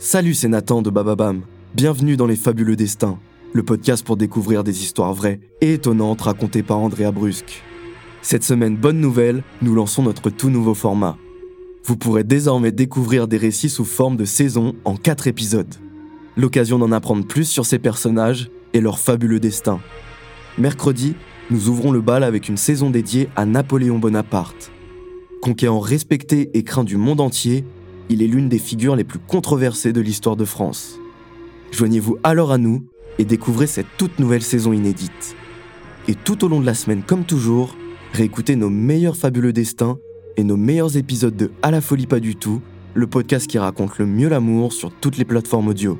Salut, c'est Nathan de Bababam. Bienvenue dans Les Fabuleux Destins, le podcast pour découvrir des histoires vraies et étonnantes racontées par Andrea Brusque. Cette semaine, bonne nouvelle, nous lançons notre tout nouveau format. Vous pourrez désormais découvrir des récits sous forme de saison en 4 épisodes. L'occasion d'en apprendre plus sur ces personnages et leur fabuleux destin. Mercredi, nous ouvrons le bal avec une saison dédiée à Napoléon Bonaparte. Conquérant respecté et craint du monde entier, il est l'une des figures les plus controversées de l'histoire de France. Joignez-vous alors à nous et découvrez cette toute nouvelle saison inédite. Et tout au long de la semaine, comme toujours, réécoutez nos meilleurs fabuleux destins et nos meilleurs épisodes de À la folie pas du tout, le podcast qui raconte le mieux l'amour sur toutes les plateformes audio.